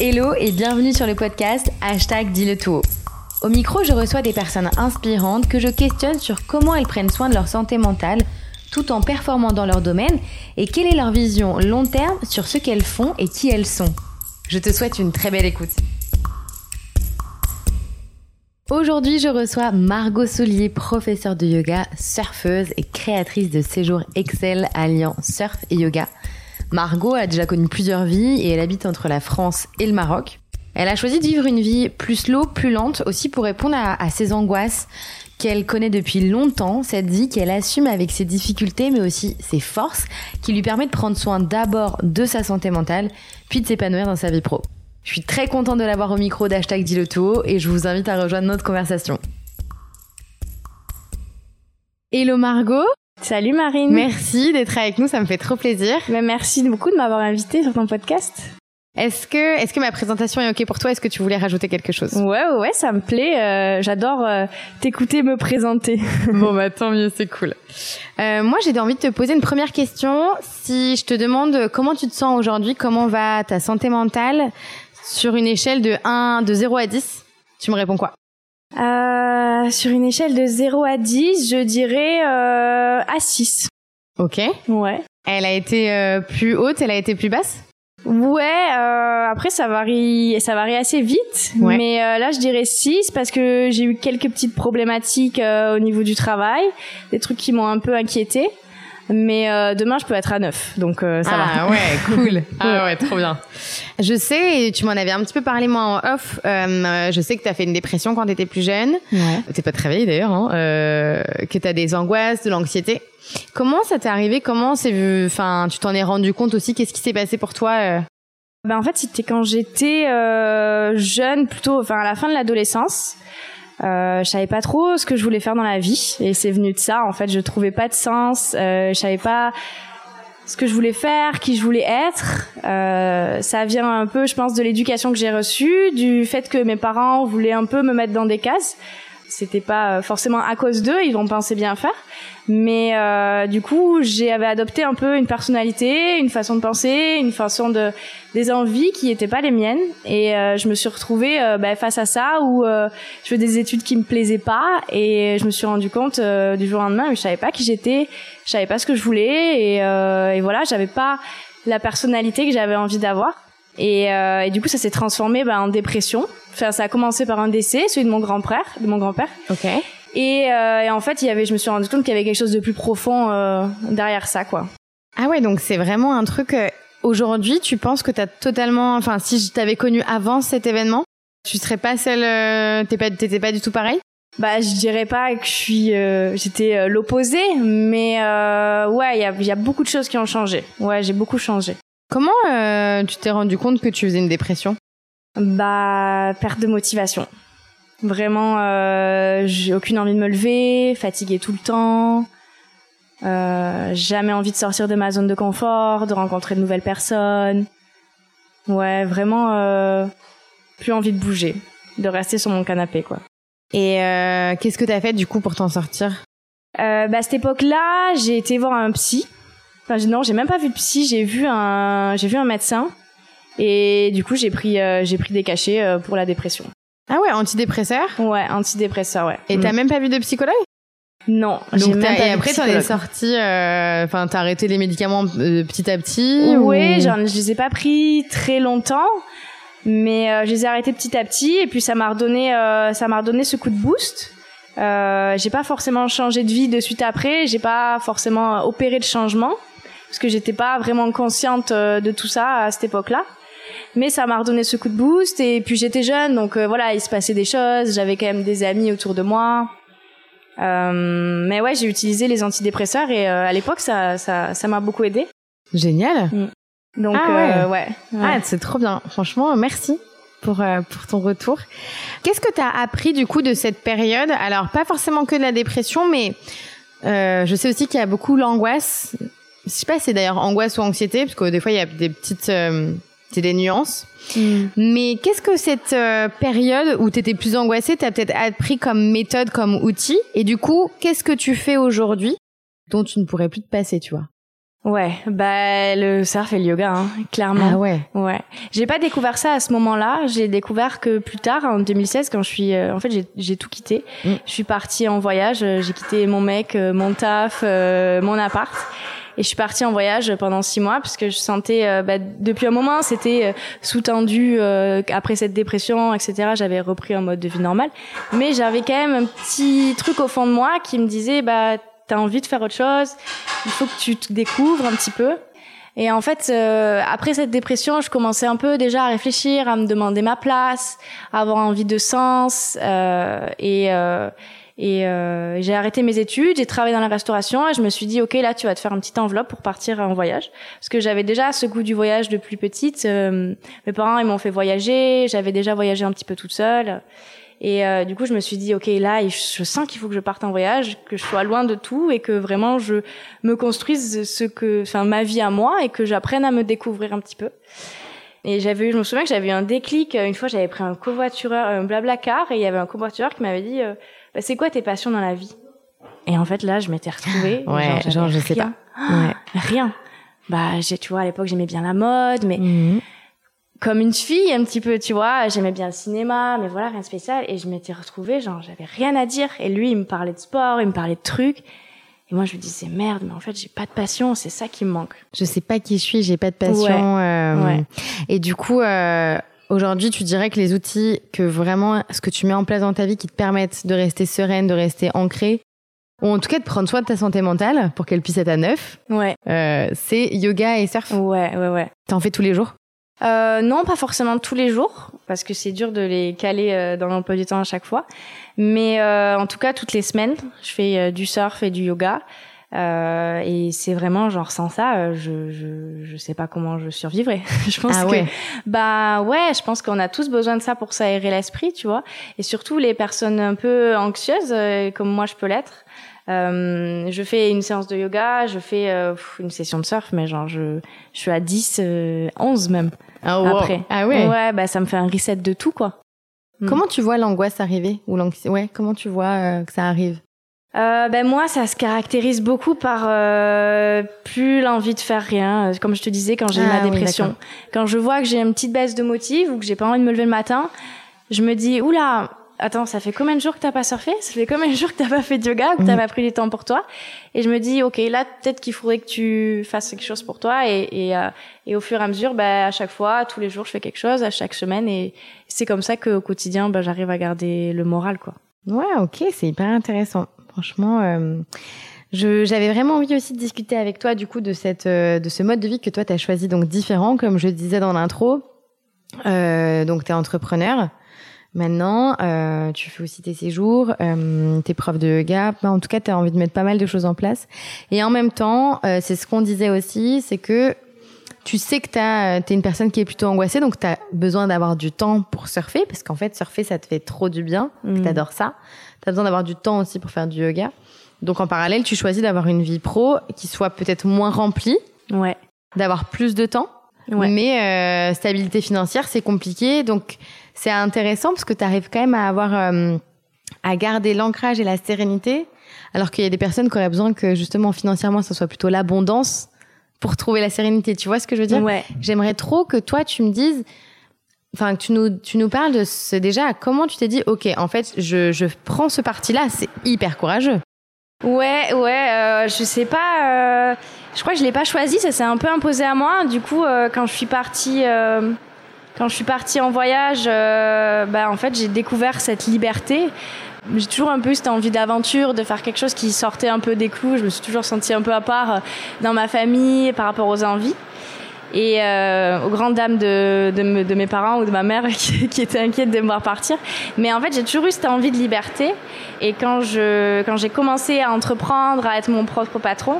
Hello et bienvenue sur le podcast Hashtag Dis le tout. Au micro, je reçois des personnes inspirantes que je questionne sur comment elles prennent soin de leur santé mentale tout en performant dans leur domaine et quelle est leur vision long terme sur ce qu'elles font et qui elles sont. Je te souhaite une très belle écoute. Aujourd'hui, je reçois Margot Solier, professeure de yoga, surfeuse et créatrice de séjours Excel alliant surf et yoga. Margot a déjà connu plusieurs vies et elle habite entre la France et le Maroc. Elle a choisi de vivre une vie plus slow, plus lente, aussi pour répondre à, ses angoisses qu'elle connaît depuis longtemps, cette vie qu'elle assume avec ses difficultés mais aussi ses forces, qui lui permet de prendre soin d'abord de sa santé mentale, puis de s'épanouir dans sa vie pro. Je suis très contente de l'avoir au micro d'Hashtag Diloto et je vous invite à rejoindre notre conversation. Hello Margot Salut Marine. Merci d'être avec nous, ça me fait trop plaisir. Mais merci beaucoup de m'avoir invitée sur ton podcast. Est-ce que, est-ce que ma présentation est ok pour toi? Est-ce que tu voulais rajouter quelque chose? Ouais, ouais, ça me plaît. Euh, j'adore euh, t'écouter me présenter. bon, bah tant mieux, c'est cool. Euh, moi, j'ai envie de te poser une première question. Si je te demande comment tu te sens aujourd'hui, comment va ta santé mentale? Sur une échelle de 1, de 0 à 10, tu me réponds quoi? Euh, sur une échelle de 0 à 10, je dirais euh, à 6. Ok. Ouais. Elle a été euh, plus haute, elle a été plus basse? Ouais, après ça varie, ça varie assez vite, mais euh, là je dirais 6 parce que j'ai eu quelques petites problématiques au niveau du travail, des trucs qui m'ont un peu inquiété. Mais euh, demain, je peux être à 9, donc euh, ça va. Ah ouais, cool. ah ouais, trop bien. Je sais, et tu m'en avais un petit peu parlé moi en off, euh, je sais que tu as fait une dépression quand tu étais plus jeune. Ouais. T'es pas très vieille d'ailleurs, hein, euh, que tu as des angoisses, de l'anxiété. Comment ça t'est arrivé? Comment c'est enfin tu t'en es rendu compte aussi? Qu'est-ce qui s'est passé pour toi euh? ben en fait, c'était quand j'étais euh, jeune, plutôt enfin à la fin de l'adolescence. Euh, je savais pas trop ce que je voulais faire dans la vie et c'est venu de ça en fait. Je trouvais pas de sens euh, je savais pas ce que je voulais faire qui je voulais être. Euh, ça vient un peu je pense de l'éducation que j'ai reçue du fait que mes parents voulaient un peu me mettre dans des cases c'était pas euh, forcément à cause d'eux ils vont penser bien faire. Mais euh, du coup j'avais adopté un peu une personnalité une façon de penser une façon de des envies qui n'étaient pas les miennes. Et euh, je me suis retrouvée euh, bah, face à ça où euh, je fais des études qui me plaisaient pas et je me suis rendu compte du jour au lendemain je savais pas qui j'étais je savais pas ce que je voulais et, et voilà j'avais pas la personnalité que j'avais envie d'avoir. Et, et, du coup ça s'est transformé bah, en dépression enfin ça a commencé par un décès celui de mon grand père de mon grand père ok et, euh, et, en fait, il y avait, je me suis rendu compte qu'il y avait quelque chose de plus profond euh, derrière ça, quoi. Ah ouais, donc c'est vraiment un truc. Euh, aujourd'hui, tu penses que t'as totalement, enfin, si je t'avais connu avant cet événement, tu serais pas celle, t'es pas, t'étais pas du tout pareil? Bah, je dirais pas que je suis, j'étais l'opposé, mais ouais, il y a, y a beaucoup de choses qui ont changé. Ouais, j'ai beaucoup changé. Comment tu t'es rendu compte que tu faisais une dépression? Bah, perte de motivation. Vraiment, euh, j'ai aucune envie de me lever, fatiguée tout le temps, euh, jamais envie de sortir de ma zone de confort, de rencontrer de nouvelles personnes. Ouais, vraiment, euh, plus envie de bouger, de rester sur mon canapé, quoi. Et euh, qu'est-ce que t'as fait du coup pour t'en sortir? Euh, bah, À cette époque-là, j'ai été voir un psy. Enfin, non, j'ai même pas vu de psy, j'ai vu un, j'ai vu un médecin. Et du coup, j'ai pris, euh, j'ai pris des cachets euh, pour la dépression. Ah ouais, antidépresseur? Ouais, antidépresseur, ouais. Et t'as mm. même pas vu de psychologue? Non, j'ai même pas Et après, t'en es sorti, euh, enfin, t'as arrêté les médicaments euh, petit à petit Oui, ou... je les ai pas pris très longtemps, mais euh, je les ai arrêtés petit à petit, et puis ça m'a redonné, euh, ça m'a redonné ce coup de boost. Euh, j'ai pas forcément changé de vie de suite après, j'ai pas forcément opéré de changement, parce que j'étais pas vraiment consciente de tout ça à cette époque-là mais ça m'a redonné ce coup de boost et puis j'étais jeune donc euh, voilà il se passait des choses j'avais quand même des amis autour de moi. Euh, mais ouais j'ai utilisé les antidépresseurs et euh, à l'époque ça ça ça m'a beaucoup aidé. Génial. Mm. donc ah ouais. Ouais, ouais. ah c'est trop bien. Franchement merci pour pour ton retour. Qu'est-ce que tu as appris du coup de cette période? Alors pas forcément que de la dépression mais je sais aussi qu'il y a beaucoup l'angoisse. Je sais pas si c'est d'ailleurs angoisse ou anxiété parce que des fois il y a des petites des nuances. Mm. Mais qu'est-ce que cette euh, période où tu étais plus angoissée, tu as peut-être appris comme méthode, comme outil? Et du coup, qu'est-ce que tu fais aujourd'hui dont tu ne pourrais plus te passer, tu vois? Ouais, bah le surf et le yoga, hein, clairement. Ah ouais. Ouais. J'ai pas découvert ça à ce moment-là. J'ai découvert que plus tard, en 2016, quand je suis, euh, en fait, j'ai tout quitté. Mm. Je suis partie en voyage. euh, J'ai quitté mon mec, euh, mon taf, mon appart. Et je suis partie en voyage pendant six mois parce que je sentais, euh, bah, depuis un moment, c'était euh, sous-tendu euh, après cette dépression, etc. J'avais repris un mode de vie normal, mais j'avais quand même un petit truc au fond de moi qui me disait, bah, t'as envie de faire autre chose, il faut que tu te découvres un petit peu. Et en fait, euh, après cette dépression, je commençais un peu déjà à réfléchir, à me demander ma place, à avoir envie de sens. Euh, et et euh, j'ai arrêté mes études, j'ai travaillé dans la restauration et je me suis dit, ok, là, tu vas te faire une petite enveloppe pour partir en voyage. Parce que j'avais déjà ce goût du voyage depuis petite. Euh, mes parents, ils m'ont fait voyager, j'avais déjà voyagé un petit peu toute seule. Et euh, du coup, je me suis dit, ok, là, je sens qu'il faut que je parte en voyage, que je sois loin de tout et que vraiment je me construise ce que, enfin, ma vie à moi et que j'apprenne à me découvrir un petit peu. Et j'avais eu, je me souviens que j'avais eu un déclic. Une fois, j'avais pris un covoitureur, un blabla car, et il y avait un covoitureur qui m'avait dit, euh, bah, c'est quoi tes passions dans la vie? Et en fait, là, je m'étais retrouvée. Ouais, j'avais genre, je sais. Ouais. Rien. Bah, j'ai, tu vois, à l'époque, j'aimais bien la mode, mais Mhm. comme une fille un petit peu, tu vois. J'aimais bien le cinéma, mais voilà, rien de spécial. Et je m'étais retrouvée, genre, j'avais rien à dire. Et lui, il me parlait de sport, il me parlait de trucs. Et moi, je me disais, merde, mais en fait, j'ai pas de passion, c'est ça qui me manque. Je sais pas qui je suis, j'ai pas de passion. euh, Ouais. Et du coup, euh, aujourd'hui, tu dirais que les outils que vraiment, ce que tu mets en place dans ta vie qui te permettent de rester sereine, de rester ancrée, ou en tout cas de prendre soin de ta santé mentale pour qu'elle puisse être à neuf, Ouais, euh, c'est yoga et surf. ouais, ouais, ouais. T'en fais tous les jours? Euh, non, pas forcément tous les jours, parce que c'est dur de les caler euh, dans l'emploi du temps à chaque fois. Mais euh, en tout cas, toutes les semaines, je fais du surf et du yoga. Euh, et c'est vraiment genre sans ça, euh, je, je je sais pas comment je survivrais. je pense Ah que ouais. bah ouais, je pense qu'on a tous besoin de ça pour s'aérer l'esprit, tu vois. Et surtout les personnes un peu anxieuses, euh, comme moi je peux l'être. Euh, je fais une séance de yoga, je fais euh, une session de surf, mais genre je, je suis à 10, euh, 11 même ah, wow. après. Ah ouais. Ouais, bah ça me fait un reset de tout quoi. Mm. Comment tu vois l'angoisse arriver ou l'anxi- Ouais, comment tu vois que ça arrive? Euh, ben moi, ça se caractérise beaucoup par euh, plus l'envie de faire rien. Euh, Comme je te disais, quand j'ai Ah ma oui, dépression, quand je vois que j'ai une petite baisse de motive ou que j'ai pas envie de me lever le matin, je me dis oula, attends, ça fait combien de jours que t'as pas surfé? Ça fait combien de jours que t'as pas fait de yoga ou que t'as Mhm. pas pris du temps pour toi? Et je me dis ok, là peut-être qu'il faudrait que tu fasses quelque chose pour toi et et, euh, et au fur et à mesure, ben à chaque fois, tous les jours, je fais quelque chose, à chaque semaine et c'est comme ça qu'au quotidien, ben j'arrive à garder le moral quoi. Ouais, ok, c'est hyper intéressant. Franchement, euh, j'avais vraiment envie aussi de discuter avec toi du coup de cette, euh, de ce mode de vie que toi t'as choisi donc différent, comme je disais dans l'intro. Euh, donc t'es entrepreneur. Maintenant, euh, tu fais aussi tes séjours, euh, tes profs de yoga. En tout cas, tu as envie de mettre pas mal de choses en place. Et en même temps, euh, c'est ce qu'on disait aussi, c'est que tu sais que tu es une personne qui est plutôt angoissée, donc tu as besoin d'avoir du temps pour surfer, parce qu'en fait, surfer, ça te fait trop du bien, Mm. tu adores ça. Tu as besoin d'avoir du temps aussi pour faire du yoga. Donc en parallèle, tu choisis d'avoir une vie pro qui soit peut-être moins remplie, Ouais. d'avoir plus de temps. Ouais. Mais euh, stabilité financière, c'est compliqué. Donc, c'est intéressant parce que tu arrives quand même à avoir, euh, à garder l'ancrage et la sérénité, alors qu'il y a des personnes qui auraient besoin que justement financièrement, ça soit plutôt l'abondance pour trouver la sérénité. Tu vois ce que je veux dire Ouais. J'aimerais trop que toi, tu me dises, enfin, que tu nous, tu nous parles de ce déjà, comment tu t'es dit, ok, en fait, je, je prends ce parti-là, c'est hyper courageux. Ouais, ouais, euh, je sais pas. euh, je crois que je l'ai pas choisi, ça s'est un peu imposé à moi. Du coup, euh, quand je suis partie, euh, quand je suis partie en voyage, bah en fait j'ai découvert cette liberté. J'ai toujours un peu cette envie d'aventure, de faire quelque chose qui sortait un peu des clous. Je me suis toujours sentie un peu à part euh, dans ma famille par rapport aux envies. Et euh, aux grandes dames de, de, de mes parents ou de ma mère qui, qui étaient inquiètes de me voir partir. Mais en fait, j'ai toujours eu cette envie de liberté. Et quand je quand j'ai commencé à entreprendre, à être mon propre patron,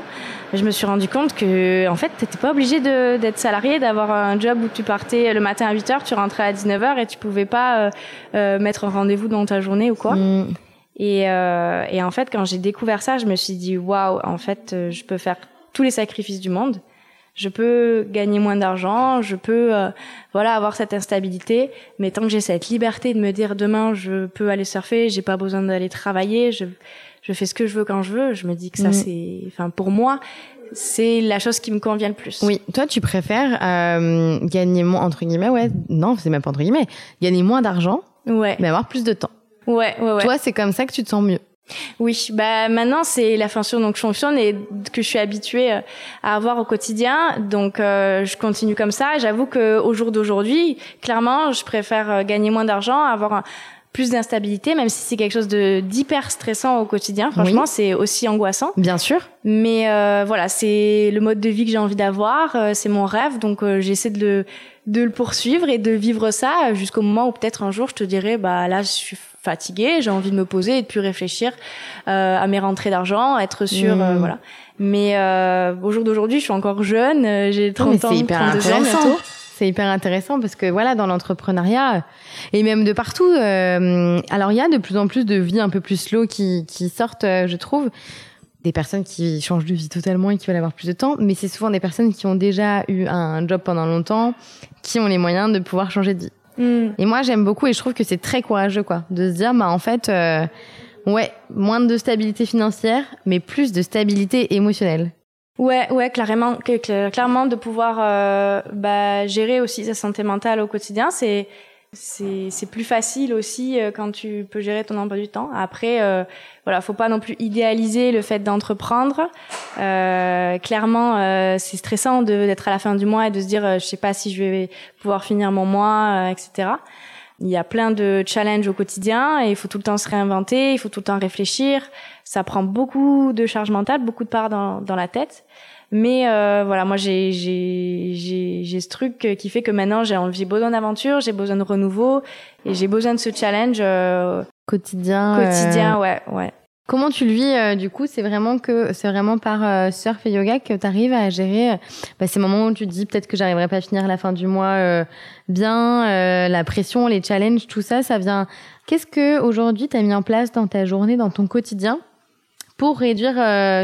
je me suis rendu compte que en fait, t'étais pas obligé de- d'être salarié, d'avoir un job où tu partais le matin à 8 h tu rentrais à 19 h et tu pouvais pas euh, euh, mettre un rendez-vous dans ta journée ou quoi. Mm. Et, euh, et en fait, quand j'ai découvert ça, je me suis dit waouh, en fait, euh, je peux faire tous les sacrifices du monde. Je peux gagner moins d'argent, je peux euh, voilà avoir cette instabilité, mais tant que j'ai cette liberté de me dire demain je peux aller surfer, j'ai pas besoin d'aller travailler, je je fais ce que je veux quand je veux, je me dis que ça Mm. c'est enfin pour moi, c'est la chose qui me convient le plus. Oui, toi tu préfères euh, gagner moins entre guillemets, ouais, non, c'est même pas entre guillemets, gagner moins d'argent, ouais, mais avoir plus de temps. Ouais, ouais, ouais. Toi, c'est comme ça que tu te sens mieux. Oui, bah maintenant c'est la fonction dont je fonctionne et que je suis habituée euh, à avoir au quotidien. Donc euh, je continue comme ça. J'avoue que au jour d'aujourd'hui, clairement, je préfère euh, gagner moins d'argent, avoir un, plus d'instabilité, même si c'est quelque chose de d'hyper stressant au quotidien. Franchement, c'est aussi angoissant. Bien sûr. Mais euh, voilà, c'est le mode de vie que j'ai envie d'avoir, euh, c'est mon rêve, donc euh, j'essaie de le, de le poursuivre et de vivre ça jusqu'au moment où peut-être un jour je te dirais, bah là, je suis fatiguée, j'ai envie de me poser et de plus réfléchir à mes rentrées d'argent, être sûr, mmh. voilà. Mais au jour d'aujourd'hui, je suis encore jeune, j'ai 30 ans, 32 ans bientôt. C'est hyper intéressant parce que voilà, dans l'entrepreneuriat et même de partout, euh, alors il y a de plus en plus de vies un peu plus slow qui, qui sortent, euh, je trouve. Des personnes qui changent de vie totalement et qui veulent avoir plus de temps, mais c'est souvent des personnes qui ont déjà eu un job pendant longtemps, qui ont les moyens de pouvoir changer de vie. Mm. Et moi, j'aime beaucoup et je trouve que c'est très courageux, quoi, de se dire, bah en fait, euh, ouais, moins de stabilité financière, mais plus de stabilité émotionnelle. Ouais, ouais, clairement, clairement de pouvoir euh, bah, gérer aussi sa santé mentale au quotidien, c'est c'est plus facile aussi euh, quand tu peux gérer ton emploi du temps. Après, euh, voilà, faut pas non plus idéaliser le fait d'entreprendre. Euh, clairement, euh, c'est stressant d'être à la fin du mois et de se dire, je sais pas si je vais pouvoir finir mon mois, etc. Il y a plein de challenges au quotidien et il faut tout le temps se réinventer, il faut tout le temps réfléchir. Ça prend beaucoup de charge mentale, beaucoup de part dans, dans la tête. Mais euh, voilà, moi j'ai j'ai j'ai ce truc qui fait que maintenant j'ai envie, besoin d'aventure, j'ai besoin de renouveau et j'ai besoin de ce challenge euh, quotidien. Quotidien, ouais, ouais. Comment tu le vis euh, du coup? C'est vraiment que c'est vraiment par euh, surf et yoga que tu arrives à gérer euh, bah, ces moments où tu te dis peut-être que j'arriverai pas à finir la fin du mois bien, la pression, les challenges, tout ça, ça vient. Qu'est-ce que aujourd'hui tu as mis en place dans ta journée, dans ton quotidien, pour réduire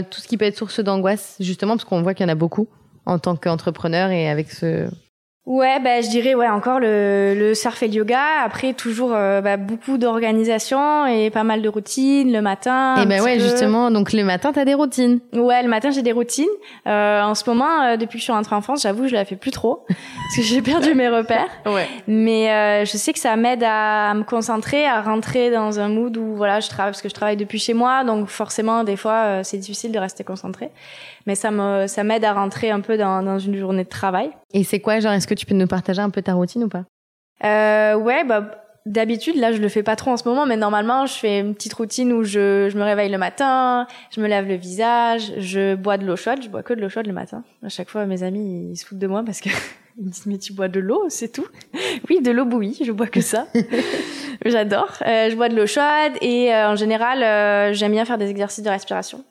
tout ce qui peut être source d'angoisse, justement parce qu'on voit qu'il y en a beaucoup en tant qu'entrepreneur et avec ce Ouais, bah, je dirais ouais encore le, le surf et le yoga. Après, toujours euh, bah, beaucoup d'organisation et pas mal de routines le matin. Et ben ouais, justement. Donc le matin, t'as des routines. Ouais, le matin j'ai des routines. Euh, en ce moment, euh, depuis que je suis rentrée en France, j'avoue, je la fais plus trop parce que j'ai perdu mes repères. Ouais. Mais euh, je sais que ça m'aide à me concentrer, à rentrer dans un mood où voilà, je travaille parce que je travaille depuis chez moi, donc forcément des fois c'est difficile de rester concentré mais ça me ça m'aide à rentrer un peu dans, dans une journée de travail. Et c'est quoi, genre, est-ce que tu peux nous partager un peu ta routine ou pas? Euh, Ouais, bah d'habitude là je le fais pas trop en ce moment, mais normalement je fais une petite routine où je, je me réveille le matin, je me lave le visage, je bois de l'eau chaude, je bois que de l'eau chaude le matin. À chaque fois mes amis ils se foutent de moi parce que ils me disent mais tu bois de l'eau, c'est tout. oui, de l'eau bouillie, je bois que ça. J'adore. Euh, je bois de l'eau chaude et euh, en général euh, j'aime bien faire des exercices de respiration.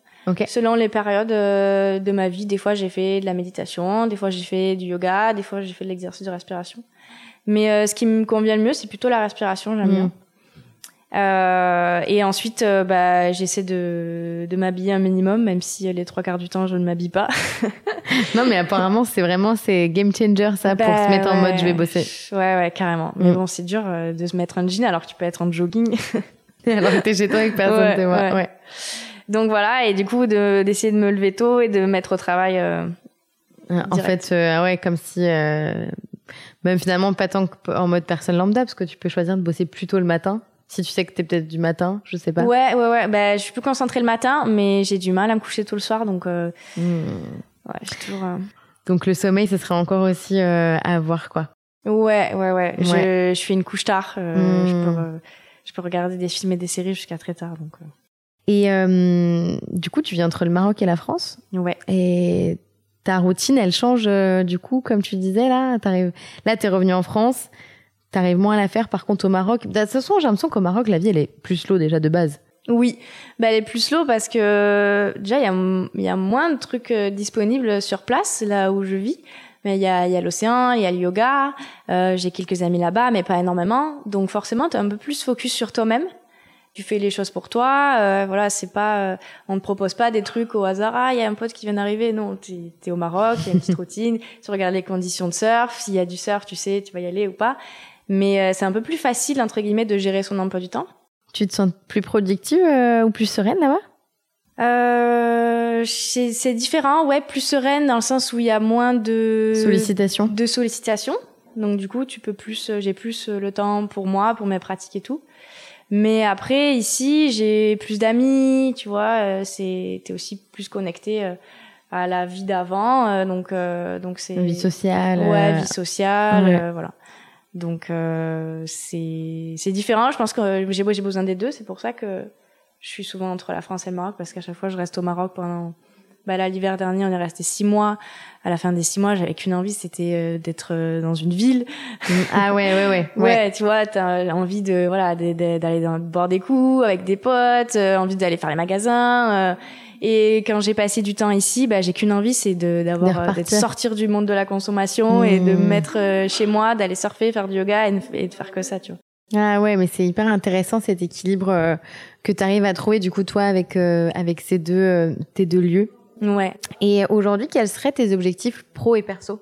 Selon les périodes euh, de ma vie, des fois j'ai fait de la méditation, des fois j'ai fait du yoga, des fois j'ai fait de l'exercice de respiration. Mais euh, ce qui me convient le mieux, c'est plutôt la respiration, j'aime bien. Mm. Euh, et ensuite, bah, j'essaie de, de m'habiller un minimum, même si les trois quarts du temps, je ne m'habille pas. non, mais apparemment, c'est vraiment c'est game changer ça pour se mettre en mode je vais bosser. Ouais, ouais, carrément. Mais mm. bon, c'est dur de se mettre un jean alors que tu peux être en jogging. alors que t'es chez toi avec personne, ouais, ouais. ouais. Donc voilà, et du coup, d'essayer de, me lever tôt et de mettre au travail. Euh, en fait, euh, ouais, comme si. Euh, même finalement, pas tant en mode personne lambda, parce que tu peux choisir de bosser plus tôt le matin. Si tu sais que t'es peut-être du matin, je sais pas. Ouais, ouais, ouais. Bah, je suis plus concentrée le matin, mais j'ai du mal à me coucher tôt le soir, donc. Hmm. Ouais, j'ai toujours. Donc le sommeil, ce serait encore aussi à voir, quoi. Ouais, ouais, ouais. Je, je fais une couche tard. je, hmm. peux, je peux regarder des films et des séries jusqu'à très tard, donc. Et euh, du coup, tu viens entre le Maroc et la France. Ouais. Et ta routine, elle change euh, du coup, comme tu disais là? T'arrives, là, t'es revenu en France. T'arrives moins à la faire. Par contre, au Maroc, de toute façon, j'ai l'impression qu'au Maroc, la vie, elle est plus slow déjà de base. Oui, bah, elle est plus slow parce que déjà, il y a, y a moins de trucs euh, disponibles sur place, là où je vis. Mais il y a, y a l'océan, il y a le yoga, euh, j'ai quelques amis là-bas, mais pas énormément. Donc forcément, tu es un peu plus focus sur toi-même tu fais les choses pour toi. Euh, voilà, c'est pas, euh, on ne propose pas des trucs au hasard. Ah, il y a un pote qui vient d'arriver. Non, t'es es au Maroc, il y a une petite routine. Tu regardes les conditions de surf. S'il y a du surf, tu sais, tu vas y aller ou pas. Mais euh, c'est un peu plus facile entre guillemets de gérer son emploi du temps. Tu te sens plus productive ou plus sereine là-bas? Euh, c'est différent, ouais, plus sereine dans le sens où il y a moins de sollicitations. De sollicitations. Donc du coup, tu peux plus, j'ai plus le temps pour moi, pour mes pratiques et tout. Mais après, ici, j'ai plus d'amis, tu vois, euh, c'est, t'es aussi plus connecté euh, à la vie d'avant, euh, donc, donc c'est. Vie sociale. Ouais, vie sociale, voilà. Donc, c'est, c'est différent. Je pense que j'ai, j'ai besoin des deux. C'est pour ça que je suis souvent entre la France et le Maroc, parce qu'à chaque fois, je reste au Maroc pendant bah là l'hiver dernier on est resté six mois. À la fin des six mois j'avais qu'une envie c'était euh, d'être euh, dans une ville. Mm. ah ouais ouais ouais. Ouais, tu vois t'as envie de voilà d'aller boire des coups avec des potes euh, envie d'aller faire les magasins et quand j'ai passé du temps ici bah j'ai qu'une envie c'est de d'avoir de sortir du monde de la consommation et de me mm. mettre chez moi d'aller surfer faire du yoga et, de faire que ça tu vois. Ah ouais, mais c'est hyper intéressant cet équilibre que tu arrives à trouver du coup toi avec avec ces deux tes deux lieux. Ouais. Et aujourd'hui, quels seraient tes objectifs pro et perso?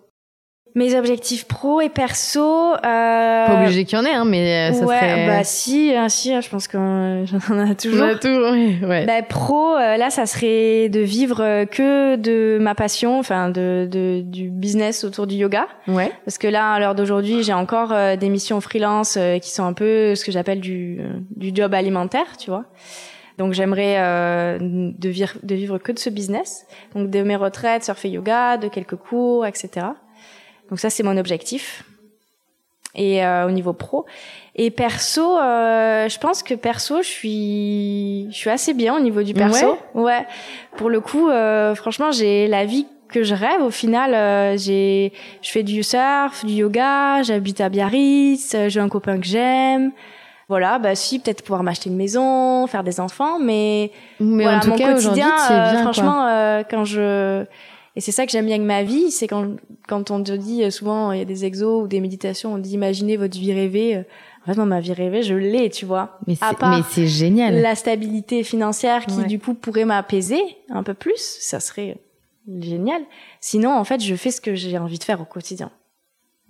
Mes objectifs pro et perso. Euh... Pas obligé qu'il y en ait, hein, mais euh, ça ouais, serait. Bah si, hein, si, hein, je pense qu'on j'en ai toujours. On a toujours, ouais. Bah pro, euh, là, ça serait de vivre euh, que de ma passion, enfin de, de du business autour du yoga. Ouais. Parce que là, à l'heure d'aujourd'hui, j'ai encore des missions freelance qui sont un peu ce que j'appelle du du job alimentaire, tu vois. Donc j'aimerais euh, de, vivre, de vivre que de ce business, donc de mes retraites, surfer yoga, de quelques cours, etc. Donc ça c'est mon objectif. Et euh, au niveau pro et perso, euh, je pense que perso, je suis, je suis assez bien au niveau du perso. Ouais. ouais. Pour le coup, euh, franchement, j'ai la vie que je rêve. Au final, euh, j'ai, je fais du surf, du yoga, j'habite à Biarritz, j'ai un copain que j'aime voilà, bah si, peut-être pouvoir m'acheter une maison, faire des enfants, mais, mais voilà, en tout mon cas, quotidien, euh, franchement, euh, quand je et c'est ça que j'aime bien avec ma vie, c'est quand quand on te dit euh, souvent il y a des exos ou des méditations, on dit imaginez votre vie rêvée. En fait, ma vie rêvée, je l'ai, tu vois. Mais c'est génial. La stabilité financière qui du coup pourrait m'apaiser un peu plus, ça serait génial. Sinon, en fait, je fais ce que j'ai envie de faire au quotidien.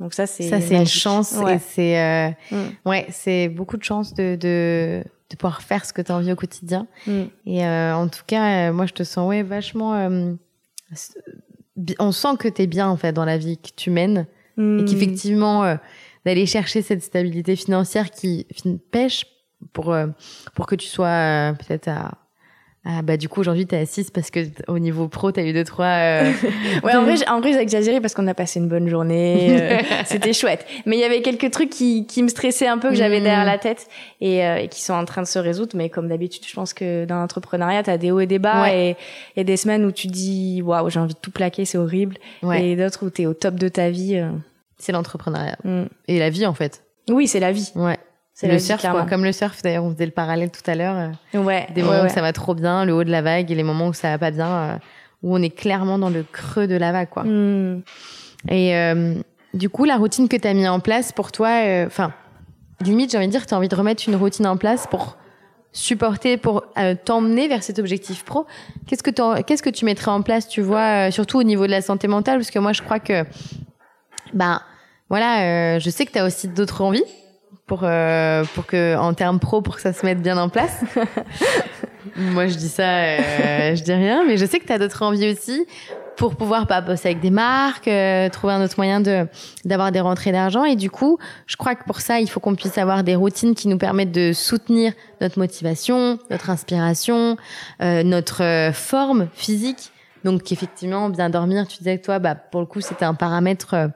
Donc ça c'est ça c'est une chance et c'est euh, mm. ouais c'est beaucoup de chance de, de de pouvoir faire ce que tu as envie au quotidien. Mm. Et euh, en tout cas, euh, moi je te sens ouais vachement euh, on sent que tu es bien en fait dans la vie que tu mènes et qu'effectivement euh, d'aller chercher cette stabilité financière qui pêche pour pour que tu sois peut-être à ah bah du coup aujourd'hui t'es à 6 parce que au niveau pro t'as eu deux trois. Euh... ouais en vrai en vrai j'ai exagéré parce qu'on a passé une bonne journée, euh, c'était chouette. Mais il y avait quelques trucs qui, qui me stressaient un peu que j'avais derrière la tête et, euh, et, qui sont en train de se résoudre. Mais comme d'habitude je pense que dans l'entrepreneuriat t'as des hauts et des bas et, et des semaines où tu dis waouh j'ai envie de tout plaquer c'est horrible et d'autres où t'es au top de ta vie. Euh. C'est l'entrepreneuriat mm. et la vie en fait. Oui c'est la vie. Ouais. C'est le surf, quoi. Comme le surf, d'ailleurs, on faisait le parallèle tout à l'heure. Euh, ouais. Des moments où ça va trop bien, le haut de la vague, et les moments où ça va pas bien, euh, où on est clairement dans le creux de la vague, quoi. Hmm. Et euh, du coup, la routine que tu as mis en place pour toi, enfin, limite, j'ai envie de dire, tu as envie de remettre une routine en place pour supporter, pour t'emmener vers cet objectif pro. Qu'est-ce que, qu'est-ce que tu mettrais en place, tu vois, surtout au niveau de la santé mentale, parce que moi, je crois que, ben, voilà, je sais que tu as aussi d'autres envies pour euh, pour que en termes pro pour que ça se mette bien en place. Moi je dis ça, euh, je dis rien, mais je sais que tu as d'autres envies aussi pour pouvoir pas bosser avec des marques, euh, trouver un autre moyen de d'avoir des rentrées d'argent et du coup, je crois que pour ça, il faut qu'on puisse avoir des routines qui nous permettent de soutenir notre motivation, notre inspiration, euh, notre forme physique. Donc effectivement, bien dormir, tu disais que toi bah pour le coup, c'était un paramètre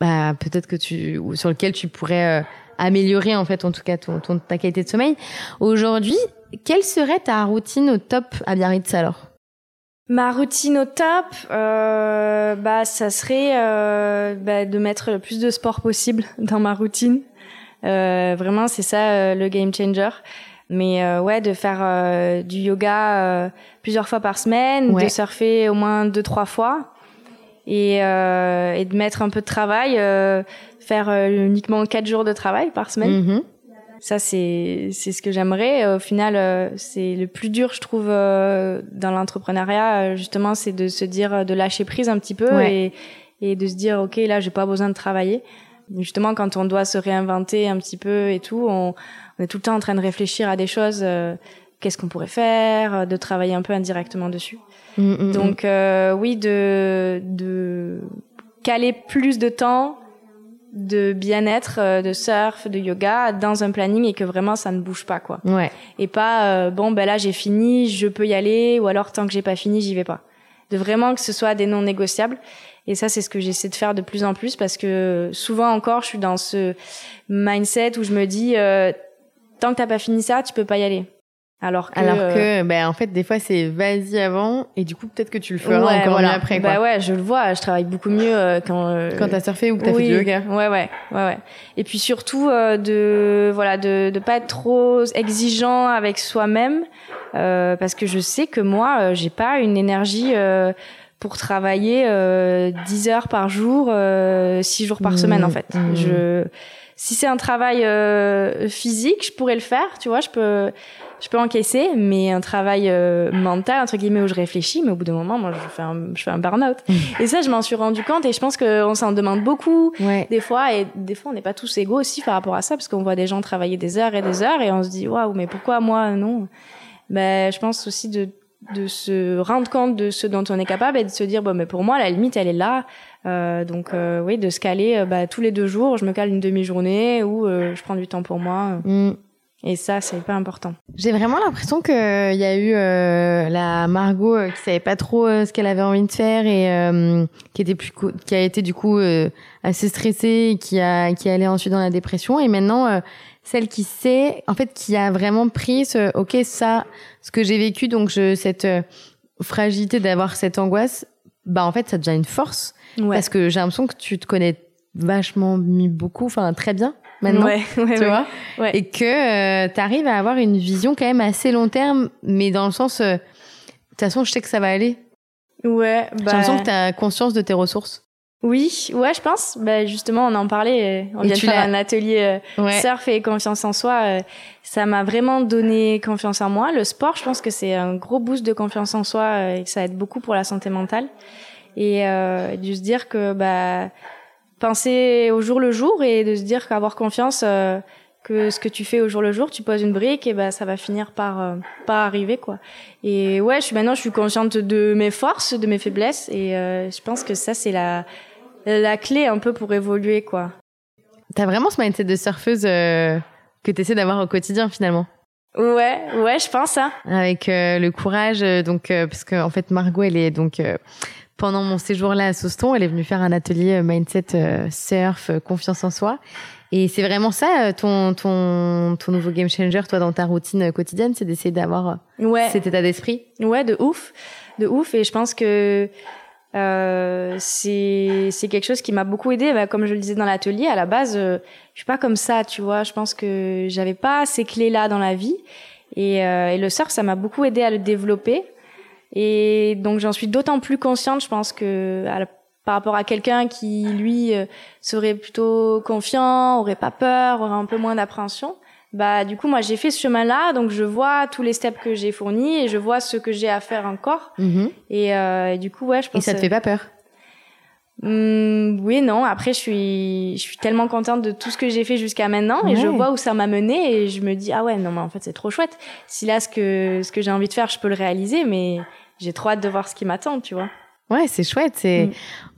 bah peut-être que tu sur lequel tu pourrais améliorer en fait en tout cas ton, ton ta qualité de sommeil. Aujourd'hui, quelle serait ta routine au top à Biarritz alors? Ma routine au top, euh, bah ça serait euh, bah, de mettre le plus de sport possible dans ma routine. Euh, vraiment, c'est ça euh, le game changer. Mais euh, ouais, de faire euh, du yoga plusieurs fois par semaine, de surfer au moins deux trois fois, et, et de mettre un peu de travail faire euh, uniquement quatre jours de travail par semaine. Mhm. Ça, c'est c'est ce que j'aimerais. Au final, euh, c'est le plus dur, je trouve, euh, dans l'entrepreneuriat. Justement, c'est de se dire, de lâcher prise un petit peu et, et de se dire, ok, là, j'ai pas besoin de travailler. Justement, quand on doit se réinventer un petit peu et tout, on, on est tout le temps en train de réfléchir à des choses qu'est-ce qu'on pourrait faire, de travailler un peu indirectement dessus. Mm, mm, mm. Donc oui, de de caler plus de temps de bien-être, euh, de surf, de yoga dans un planning et que vraiment ça ne bouge pas quoi. Ouais. Et pas euh, bon ben là j'ai fini, je peux y aller ou alors tant que j'ai pas fini, j'y vais pas. De vraiment que ce soit des non négociables. Et ça c'est ce que j'essaie de faire de plus en plus parce que souvent encore je suis dans ce mindset où je me dis euh, tant que t'as pas fini ça, tu peux pas y aller. Alors que, Alors que, ben, en fait, des fois, c'est vas-y avant, et du coup, peut-être que tu le feras Ouais, encore voilà. mieux après, quoi. Bah ouais, je le vois, je travaille beaucoup mieux euh, quand euh, Quand t'as surfé ou que t'as oui, fait du yoga. Ouais, ouais, ouais, ouais. Et puis surtout euh, de voilà de de pas être trop exigeant avec soi-même euh, parce que je sais que moi j'ai pas une énergie euh, pour travailler euh, 10 heures par jour, euh, 6 jours par Mmh, semaine en fait. mmh. Je si c'est un travail euh, physique, je pourrais le faire, tu vois, je peux je peux encaisser, mais un travail euh, mental entre guillemets où je réfléchis, mais au bout d'un moment, moi je fais un je fais un burn-out. Et ça, je m'en suis rendu compte et je pense qu'on s'en demande beaucoup Ouais. des fois et des fois on n'est pas tous égaux aussi par rapport à ça parce qu'on voit des gens travailler des heures et des heures et on se dit waouh mais pourquoi moi non? Ben je pense aussi de de se rendre compte de ce dont on est capable et de se dire bon mais pour moi la limite elle est là Euh, donc euh, oui de se caler euh, bah, tous les deux jours je me cale une demi-journée ou euh, je prends du temps pour moi Mm. Et ça c'est hyper important. J'ai vraiment l'impression qu'il y a eu euh, la Margot euh, qui savait pas trop euh, ce qu'elle avait envie de faire et euh, qui était plus qui a été du coup euh, assez stressée et qui a qui allait ensuite dans la dépression. Et maintenant euh, celle qui sait en fait qui a vraiment pris ce OK ça ce que j'ai vécu donc je cette euh, fragilité d'avoir cette angoisse bah en fait ça devient une force. Ouais. Parce que j'ai l'impression que tu te connais vachement mis beaucoup enfin très bien maintenant ouais, ouais, tu vois Ouais. et que tu arrives à avoir une vision quand même assez long terme mais dans le sens euh, de toute façon je sais que ça va aller ouais j'ai bah, l'impression que tu as conscience de tes ressources oui ouais je pense bah, justement on en parlait euh, on Et vient de faire un atelier euh, ouais surf et confiance en soi, euh, ça m'a vraiment donné confiance en moi. Le sport, je pense que c'est un gros boost de confiance en soi euh, et que ça aide beaucoup pour la santé mentale. Et euh, de se dire que bah penser au jour le jour et de se dire qu'avoir confiance euh, que ce que tu fais au jour le jour, tu poses une brique et bah ça va finir par euh, par arriver quoi. Et ouais, je suis maintenant je suis consciente de mes forces, de mes faiblesses et euh, je pense que ça c'est la la clé un peu pour évoluer quoi. T'as vraiment ce mindset de surfeuse euh, que t'essaies d'avoir au quotidien finalement? Ouais, ouais, je pense hein. avec le courage donc parce que en fait Margot elle est donc pendant mon séjour là à Soston elle est venue faire un atelier euh, mindset euh, surf euh, confiance en soi et c'est vraiment ça ton ton ton nouveau game changer toi dans ta routine quotidienne c'est d'essayer d'avoir Ouais. cet état d'esprit Ouais, de ouf, de ouf. Et je pense que euh, c'est c'est quelque chose qui m'a beaucoup aidé. Bah, comme je le disais dans l'atelier, à la base, euh, je suis pas comme ça, tu vois. Je pense que j'avais pas ces clés là dans la vie. Et, euh, et le surf, ça m'a beaucoup aidé à le développer. Et donc j'en suis d'autant plus consciente, je pense que à la- par rapport à quelqu'un qui lui euh, serait plutôt confiant, aurait pas peur, aurait un peu moins d'appréhension. Bah du coup moi j'ai fait ce chemin-là, donc je vois tous les steps que j'ai fournis et je vois ce que j'ai à faire encore. Et, euh, et du coup ouais je et pense. ça te fait pas peur? Hum, oui, non. Après, je suis, je suis tellement contente de tout ce que j'ai fait jusqu'à maintenant et Ouais. je vois où ça m'a mené et je me dis ah ouais non mais en fait c'est trop chouette. Si là ce que ce que j'ai envie de faire, je peux le réaliser, mais j'ai trop hâte de voir ce qui m'attend, tu vois. ouais c'est chouette c'est Mm.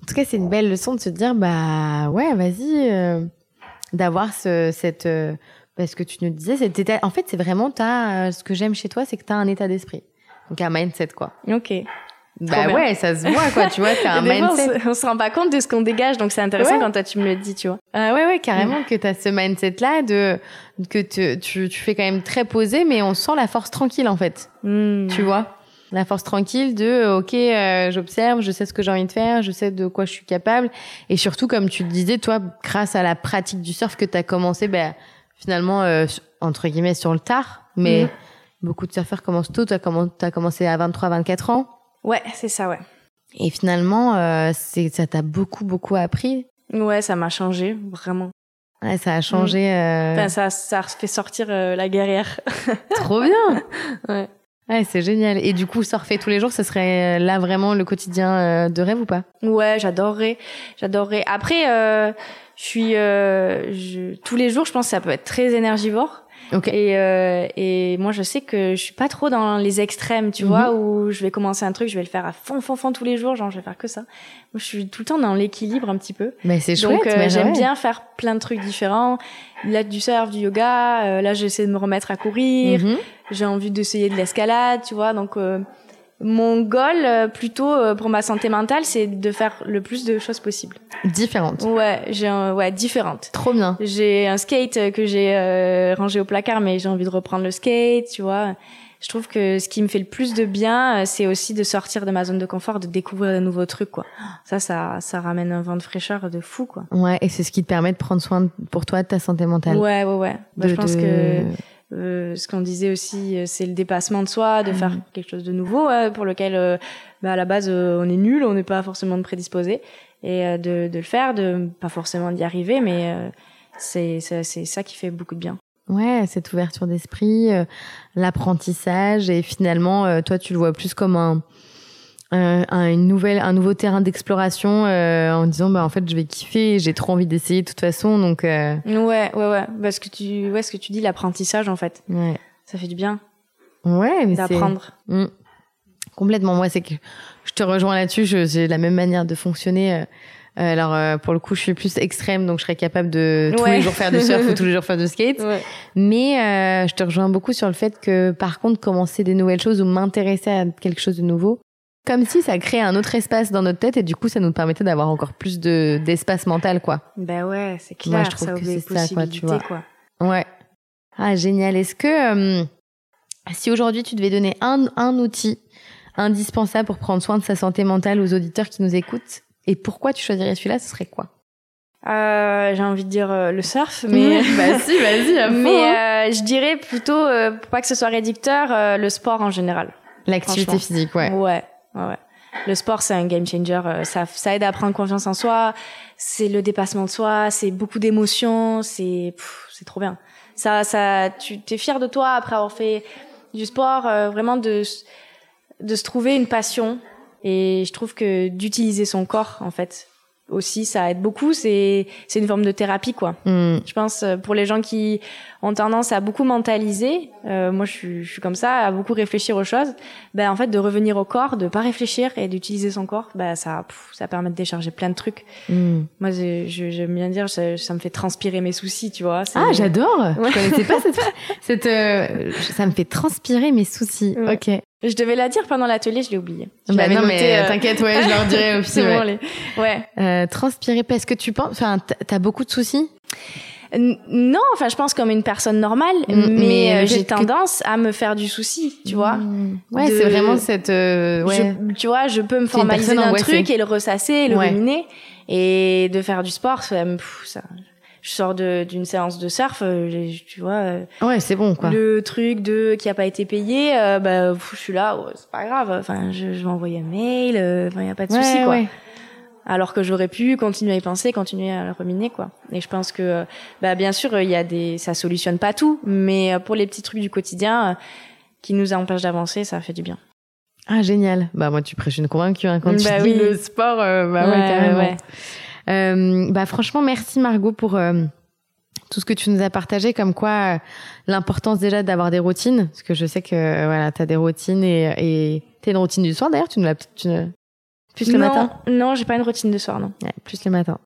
en tout cas c'est une belle leçon de se dire bah ouais vas-y euh, d'avoir ce cette euh, parce que tu nous disais ta- en fait c'est vraiment ta ce que j'aime chez toi c'est que tu as un état d'esprit donc un mindset quoi Ok. bah ouais ça se voit quoi tu vois t'as un fois, on, mindset se, on se rend pas compte de ce qu'on dégage, donc c'est intéressant Ouais. quand toi tu me le dis, tu vois. Ah ouais, ouais, carrément que tu as ce mindset-là de que te- tu, tu fais quand même très posé, mais on sent la force tranquille en fait. Hum. Tu vois? La force tranquille de euh, ok, euh, j'observe, je sais ce que j'ai envie de faire, je sais de quoi je suis capable. Et surtout, comme tu le disais, toi, grâce à la pratique du surf que tu as commencé, ben, finalement, euh, entre guillemets, sur le tard, mais Mhm. beaucoup de surfeurs commencent tôt. Tu as, commencé à 23-24 ans. Ouais, c'est ça, ouais. Et finalement, euh, c'est ça t'a beaucoup, beaucoup appris. Ouais, ça m'a changé, vraiment. Ouais, ça a changé. euh, Enfin, ça, ça fait sortir la guerrière. Trop bien ouais. Ouais, c'est génial. Et du coup, surfer tous les jours, ce serait euh, là vraiment le quotidien euh, de rêve ou pas? Ouais, j'adorerais, j'adorerais. Après, euh, je suis, euh, je, tous les jours, je pense que ça peut être très énergivore. Ok. Et, euh, et moi, je sais que je suis pas trop dans les extrêmes, tu Mhm. vois, où je vais commencer un truc, je vais le faire à fond, fond, fond tous les jours, genre je vais faire que ça. Moi, je suis tout le temps dans l'équilibre un petit peu. Mais c'est chouette. Donc, euh, j'aime bien faire plein de trucs différents. Là, du surf, du yoga. euh, là, j'essaie de me remettre à courir. Mhm. J'ai envie d'essayer de l'escalade, tu vois. Donc, euh, mon goal, euh, plutôt euh, pour ma santé mentale, c'est de faire le plus de choses possible. Différente. Ouais, j'ai ouais différentes. Trop bien. J'ai un skate que j'ai euh, rangé au placard, mais j'ai envie de reprendre le skate, tu vois. Je trouve que ce qui me fait le plus de bien, euh, c'est aussi de sortir de ma zone de confort, de découvrir de nouveaux trucs, quoi. Ça, ça, ça ramène un vent de fraîcheur de fou, quoi. Ouais, et c'est ce qui te permet de prendre soin pour toi de ta santé mentale. Ouais, ouais, ouais. Bah, De- je pense de- que euh, ce qu'on disait aussi, euh, c'est le dépassement de soi, de faire quelque chose de nouveau, ouais, pour lequel, euh, bah, à la base, euh, on est nul, on n'est pas forcément prédisposé, et euh, de, de le faire, de pas forcément d'y arriver, mais euh, c'est ça qui fait beaucoup de bien. Ouais, cette ouverture d'esprit, euh, l'apprentissage, et finalement, euh, toi, tu le vois plus comme un, un, un- une nouvelle, un nouveau terrain d'exploration, euh, en disant, bah en fait, je vais kiffer, j'ai trop envie d'essayer de toute façon, donc euh, Ouais, ouais, ouais. Parce que tu, ouais, ce que tu dis, l'apprentissage, en fait, ouais, ça fait du bien ouais, mais d'apprendre. Mm. complètement. Moi, c'est que je te rejoins là-dessus. J'ai la même manière de fonctionner. euh, euh, alors, euh, pour le coup, je suis plus extrême, donc je serais capable de tous Ouais. les jours faire du surf ou tous les jours faire du skate. Ouais. Mais euh, je te rejoins beaucoup sur le fait que, par contre, commencer des nouvelles choses ou m'intéresser à quelque chose de nouveau, comme si ça créait un autre espace dans notre tête et du coup, ça nous permettait d'avoir encore plus de d'espace mental, quoi. Ben ouais, c'est clair. Moi, je trouve ça que c'est ça, quoi, tu vois. quoi. Ouais. Ah, génial. Est-ce que euh, si aujourd'hui tu devais donner un, un outil indispensable pour prendre soin de sa santé mentale aux auditeurs qui nous écoutent, et pourquoi tu choisirais celui-là, ce serait quoi? Euh, j'ai envie de dire euh, le surf, mais bah si, vas-y, à fond, mais hein. euh, je dirais plutôt pour pas que ce soit réducteur, le sport en général. L'activité physique, ouais. Ouais, Le sport, c'est un game changer. euh, Ça, ça aide à prendre confiance en soi. C'est le dépassement de soi. C'est beaucoup d'émotions. C'est, c'est trop bien. Ça, ça, tu t'es fier de toi après avoir fait du sport. euh, vraiment de, de se trouver une passion. Et je trouve que d'utiliser son corps, en fait, aussi, ça aide beaucoup. C'est, c'est une forme de thérapie, quoi. Hmm. Je pense euh, pour les gens qui ont tendance à beaucoup mentaliser, euh, moi je suis, je suis comme ça, à beaucoup réfléchir aux choses. Ben en fait de revenir au corps, de pas réfléchir et d'utiliser son corps, ben ça, pff, ça permet de décharger plein de trucs. Hmm. Moi j'aime bien dire, ça, ça me fait transpirer mes soucis, tu vois. Ah, j'adore Ouais. Je connaissais pas cette... cette euh, ça me fait transpirer mes soucis. Ouais. Ok. Je devais la dire pendant l'atelier, je l'ai oublié. Je Bah non, noté, mais euh, t'inquiète, ouais, je leur dirai aussi. ouais. Euh, transpirer, parce que tu penses... Enfin, t'as- beaucoup de soucis? N- Non, enfin, je pense comme une personne normale, Mm, mais, mais euh, j'ai que- tendance à me faire du souci, tu vois. Hmm. Ouais, De- c'est vraiment cette... euh, ouais. Je- tu vois, je peux me formaliser angoissée. truc et le ressasser, et le Ouais. ruminer. Et de faire du sport, ça, me- pff, ça- je sors de- d'une séance de surf, euh, tu vois, euh, Ouais, c'est bon, quoi. le truc de qui a pas été payé, euh, bah, je suis là, ouais, c'est pas grave. Enfin, je, je vais envoyer un mail, euh, enfin, y a pas de Ouais, souci, quoi. ouais. Alors que j'aurais pu continuer à y penser, continuer à le ruminer, quoi. Et je pense que, bah, bien sûr, il y a des, ça solutionne pas tout, mais pour les petits trucs du quotidien qui nous empêchent d'avancer, ça fait du bien. Ah, génial. Bah, moi, tu prêches une convaincue, hein, quand Bah tu oui. dis le sport, euh, bah ouais, Ouais, carrément. Euh, bah, franchement, merci Margot pour euh, tout ce que tu nous as partagé, comme quoi euh, l'importance déjà d'avoir des routines, parce que je sais que euh, voilà, t'as des routines et et t'as une routine du soir d'ailleurs, tu nous l'as tu ne- plus le non, matin, Non, j'ai pas une routine de soir, non. Ouais, plus le matin.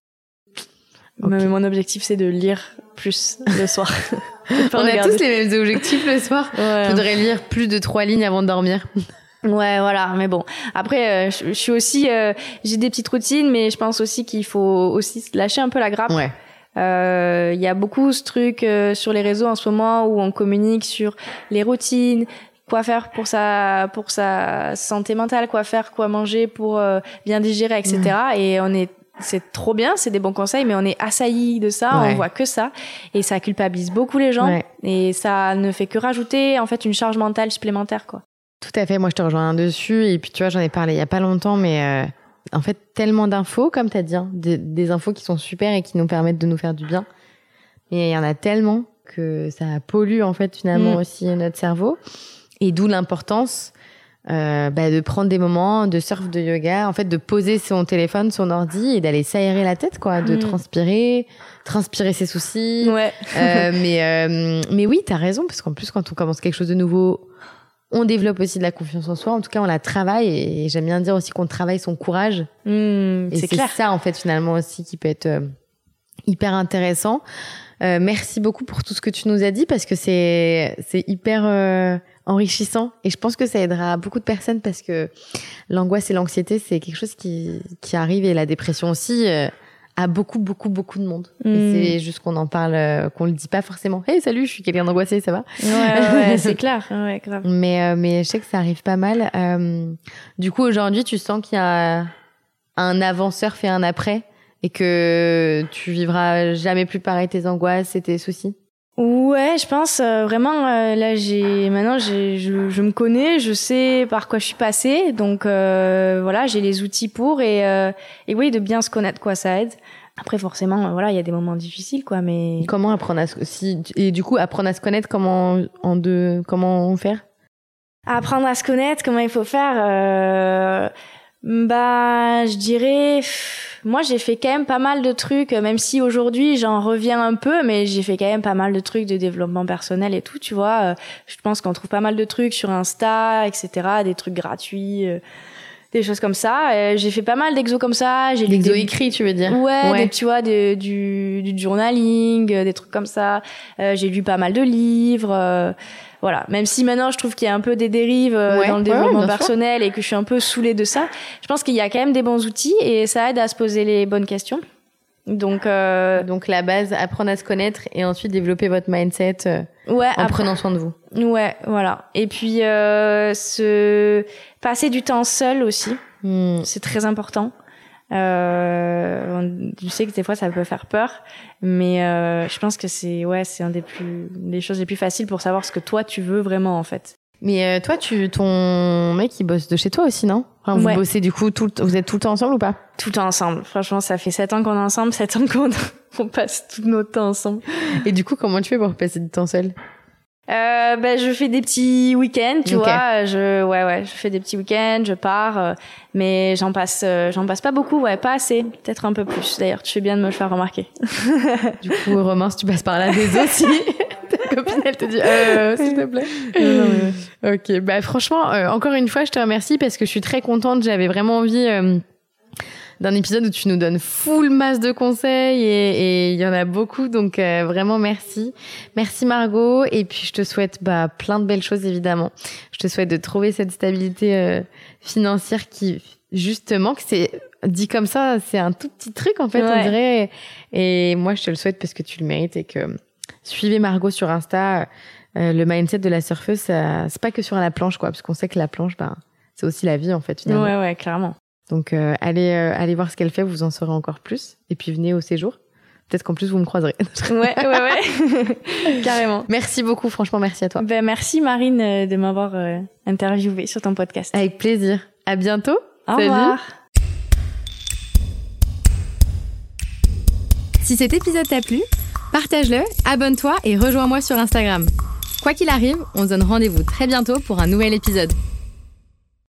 Ok. Mais mon objectif, c'est de lire plus le soir. On a tous les mêmes objectifs le soir. Ouais. Faudrait lire plus de trois lignes avant de dormir. Ouais, voilà. Mais bon, après, euh, je, je suis aussi, euh, j'ai des petites routines, mais je pense aussi qu'il faut aussi lâcher un peu la grappe. Ouais. Euh, Il y a beaucoup ce truc euh, sur les réseaux en ce moment où on communique sur les routines, quoi faire pour sa pour sa santé mentale, quoi faire, quoi manger pour euh, bien digérer, etc. Et on est c'est trop bien, c'est des bons conseils, mais on est assailli de ça, Ouais. on voit que ça, et ça culpabilise beaucoup les gens, Ouais. et ça ne fait que rajouter en fait une charge mentale supplémentaire, quoi. Tout à fait, moi je te rejoins dessus. Et puis tu vois, j'en ai parlé il y a pas longtemps, mais euh, en fait, tellement d'infos, comme tu as dit, hein, des, des infos qui sont super et qui nous permettent de nous faire du bien. Mais il y en a tellement que ça pollue en fait finalement Mm. aussi notre cerveau. Et d'où l'importance euh, bah, de prendre des moments de surf, de yoga, en fait, de poser son téléphone, son ordi et d'aller s'aérer la tête, quoi, de Mm. transpirer, transpirer ses soucis. Ouais. Euh, mais, euh, mais oui, t'as raison, parce qu'en plus, quand on commence quelque chose de nouveau, on développe aussi de la confiance en soi. En tout cas, on la travaille et j'aime bien dire aussi qu'on travaille son courage. Hmm, Et c'est ça, en fait, finalement aussi qui peut être euh, hyper intéressant. Euh, merci beaucoup pour tout ce que tu nous as dit parce que c'est c'est hyper euh, enrichissant et je pense que ça aidera beaucoup de personnes parce que l'angoisse et l'anxiété c'est quelque chose qui qui arrive et la dépression aussi à beaucoup beaucoup beaucoup de monde. Mm. Et c'est juste qu'on en parle, euh, qu'on le dit pas forcément. Hey salut, je suis quelqu'un d'angoissé, ça va? Ouais, ouais, ouais, c'est clair. Ouais, grave. Mais euh, mais je sais que ça arrive pas mal. Euh, du coup aujourd'hui tu sens qu'il y a un avant surf et un après et que tu vivras jamais plus pareil tes angoisses et tes soucis? Ouais, je pense euh, vraiment euh, là j'ai maintenant j'ai je, je me connais, je sais par quoi je suis passée, donc euh, voilà j'ai les outils pour et euh, et oui de bien se connaître quoi ça aide. Après forcément euh, voilà il y a des moments difficiles quoi mais Comment apprendre à se si et du coup apprendre à se connaître comment en deux comment faire? Apprendre à se connaître comment il faut faire euh, bah je dirais moi j'ai fait quand même pas mal de trucs même si aujourd'hui j'en reviens un peu mais j'ai fait quand même pas mal de trucs de développement personnel et tout tu vois. Euh, je pense qu'on trouve pas mal de trucs sur Insta etc des trucs gratuits euh, des choses comme ça Euh, j'ai fait pas mal d'exos comme ça j'ai lu L'exo des- écrit, tu veux dire? Ouais, des- tu vois, du, du journaling, euh, des trucs comme ça. Euh, j'ai lu pas mal de livres. euh, voilà. Même si maintenant je trouve qu'il y a un peu des dérives euh, Ouais, dans le développement personnel et que je suis un peu saoulée de ça, je pense qu'il y a quand même des bons outils et ça aide à se poser les bonnes questions. Donc, euh, Donc la base, apprendre à se connaître et ensuite développer votre mindset euh, ouais, en après- prenant soin de vous. ouais, voilà. Et puis, euh, se passer du temps seul aussi. Hmm. C'est très important. Euh, je sais que des fois ça peut faire peur, mais euh, je pense que c'est ouais, c'est un des plus des choses les plus faciles pour savoir ce que toi tu veux vraiment en fait. Mais euh, toi, tu ton mec, il bosse de chez toi aussi, non? Enfin, Vous Ouais. bossez du coup, tout, vous êtes tout le temps ensemble ou pas? Tout le temps ensemble. Franchement, ça fait sept ans qu'on est ensemble, sept ans qu'on on passe tout notre temps ensemble. Et du coup, comment tu fais pour passer du temps seul? Euh, ben, je fais des petits week-ends, tu Ok. vois. Je, ouais, ouais, je fais des petits week-ends, je pars, euh, mais j'en passe, euh, j'en passe pas beaucoup, ouais, pas assez, peut-être un peu plus. D'ailleurs, tu fais bien de me le faire remarquer. Du coup, Romain, si tu passes par là des aussi, copine, elle te dit, euh, s'il te plaît. Ok, bah franchement, euh, encore une fois, je te remercie parce que je suis très contente. J'avais vraiment envie euh, d'un épisode où tu nous donnes full masse de conseils et et il y en a beaucoup, donc euh, vraiment merci. Merci Margot et puis je te souhaite bah, plein de belles choses évidemment. Je te souhaite de trouver cette stabilité euh, financière qui justement que c'est dit comme ça, c'est un tout petit truc en fait, on Ouais. dirait. Et moi, je te le souhaite parce que tu le mérites et que suivez Margot sur Insta. Euh, le mindset de la surfeuse, c'est pas que sur la planche, quoi, parce qu'on sait que la planche, ben, c'est aussi la vie en fait finalement. Ouais, ouais, clairement. Donc euh, allez, euh, allez voir ce qu'elle fait, vous en saurez encore plus. Et puis venez au séjour. Peut-être qu'en plus vous me croiserez. Ouais, ouais, ouais. Carrément. merci beaucoup, franchement, merci à toi. Ben, merci Marine euh, de m'avoir euh, interviewé sur ton podcast. Avec plaisir. À bientôt. Au Salut. revoir. Si cet épisode t'a plu, partage-le, abonne-toi et rejoins-moi sur Instagram. Quoi qu'il arrive, on se donne rendez-vous très bientôt pour un nouvel épisode.